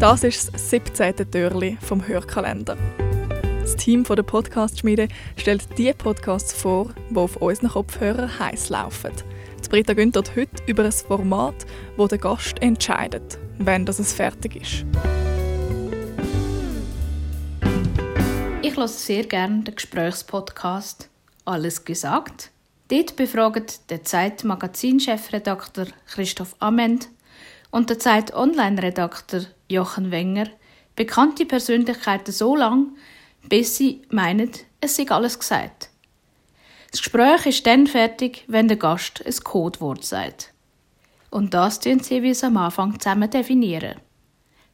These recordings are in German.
Das ist das 17. Türli vom Hörkalender. Das Team der Podcast-Schmiede stellt die Podcasts vor, die auf unseren Kopfhörern heiß laufen. Die Britta Günther heute über ein Format, wo der Gast entscheidet, wenn das es fertig ist. Ich höre sehr gerne den Gesprächspodcast «Alles gesagt». Dort befragt der Zeit-Magazin-Chefredakteur Christoph Amend und der Zeit-Online-Redakteur Jochen Wenger bekannte Persönlichkeiten so lange, bis sie meinen, es sei alles gesagt. Das Gespräch ist dann fertig, wenn der Gast ein Codewort sagt. Und das tun sie wie am Anfang zusammen definieren.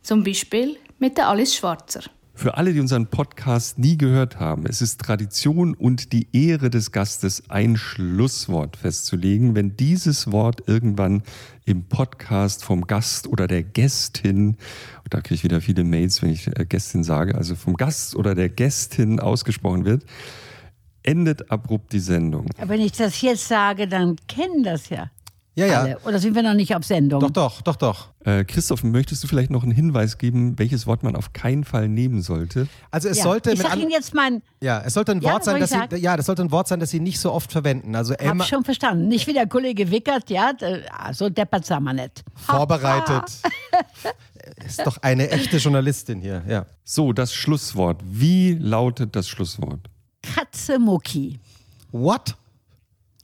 Zum Beispiel mit der Alice Schwarzer. Für alle, die unseren Podcast nie gehört haben, es ist Tradition und die Ehre des Gastes, ein Schlusswort festzulegen. Wenn dieses Wort irgendwann im Podcast vom Gast oder der Gästin, da kriege ich wieder viele Mails, wenn ich äh, Gästin sage, also vom Gast oder der Gästin ausgesprochen wird, endet abrupt die Sendung. Aber wenn ich das jetzt sage, dann kennen das ja. Ja, ja. Alle. Oder sind wir noch nicht auf Sendung? Doch, doch, doch, doch. Äh, Christoph, möchtest du vielleicht noch einen Hinweis geben, welches Wort man auf keinen Fall nehmen sollte? Also es Ja. sollte ich sag Ihnen jetzt mein, ja, es sollte ein Ja, Wort sein, dass sie, ja, das sollte ein Wort sein, das sie nicht so oft verwenden. Also hab Emma schon verstanden. Nicht wie der Kollege Wickert, ja, so deppert sind wir nicht. vorbereitet. Ist doch eine echte Journalistin hier, ja. So, das Schlusswort. Wie lautet das Schlusswort? Katze Mucki. What?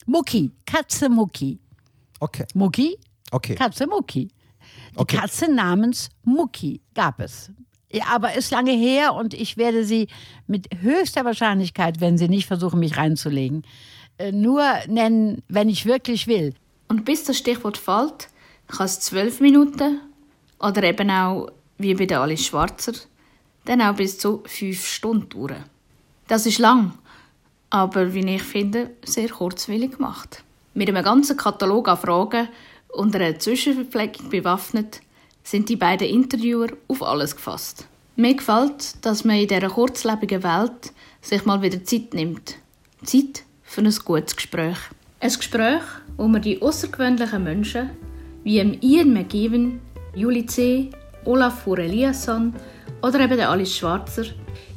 Mucki, Katze Mucki. Okay, Mucki, okay. Katze Mucki. Die Okay. Katze namens Mucki gab es. Ja, aber ist lange her und ich werde sie mit höchster Wahrscheinlichkeit, wenn sie nicht versuchen, mich reinzulegen, äh, nur nennen, wenn ich wirklich will. Und bis das Stichwort fällt, kann es zwölf Minuten oder eben auch, wie bei der Alice Schwarzer, dann auch bis zu fünf Stunden dauern. Das ist lang, aber wie ich finde, sehr kurzwillig gemacht. Mit einem ganzen Katalog an Fragen und einer Zwischenverpflegung bewaffnet, sind die beiden Interviewer auf alles gefasst. Mir gefällt, dass man in dieser kurzlebigen Welt sich mal wieder Zeit nimmt. Zeit für ein gutes Gespräch. Ein Gespräch, wo man die außergewöhnlichen Menschen wie Ian McGeevan, Julie C., Olaf Eliasson oder eben Alice Schwarzer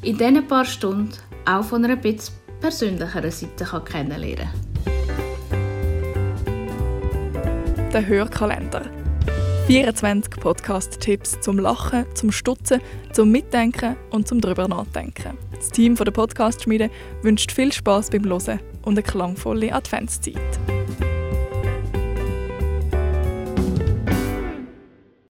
in diesen paar Stunden auch von einer etwas persönlicheren Seite kennenlernen kann. Der Hörkalender. 24 Podcast-Tipps zum Lachen, zum Stutzen, zum Mitdenken und zum drüber nachdenken. Das Team von der Podcast-Schmiede wünscht viel Spaß beim Hören und eine klangvolle Adventszeit.